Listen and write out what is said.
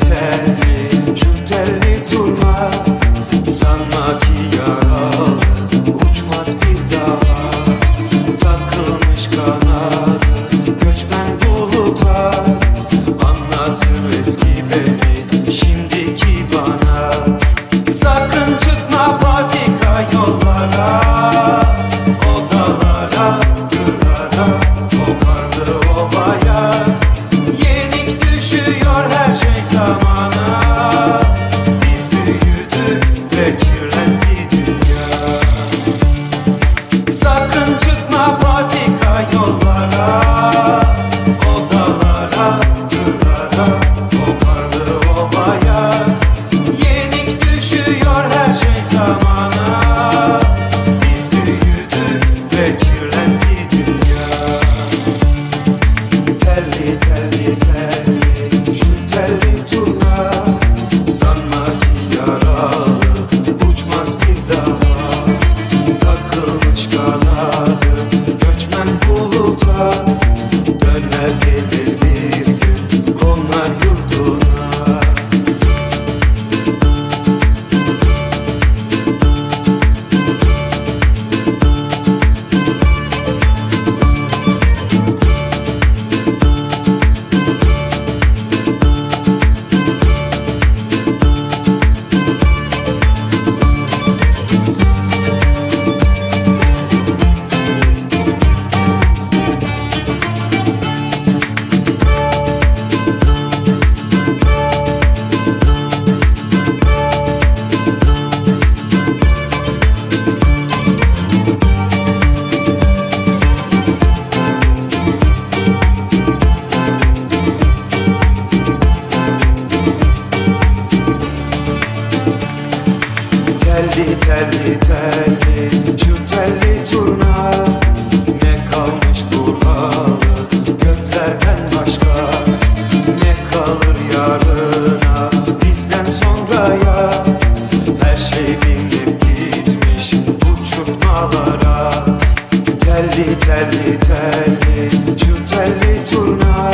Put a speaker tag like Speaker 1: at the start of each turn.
Speaker 1: telli Şu telli turna Telli telli telli Şu telli turna. Ne kalmış durhalı Göklerden başka? Ne kalır yarına Bizden sonraya Her şey binip gitmiş Uçurtmalara. Telli telli telli Şu telli turna.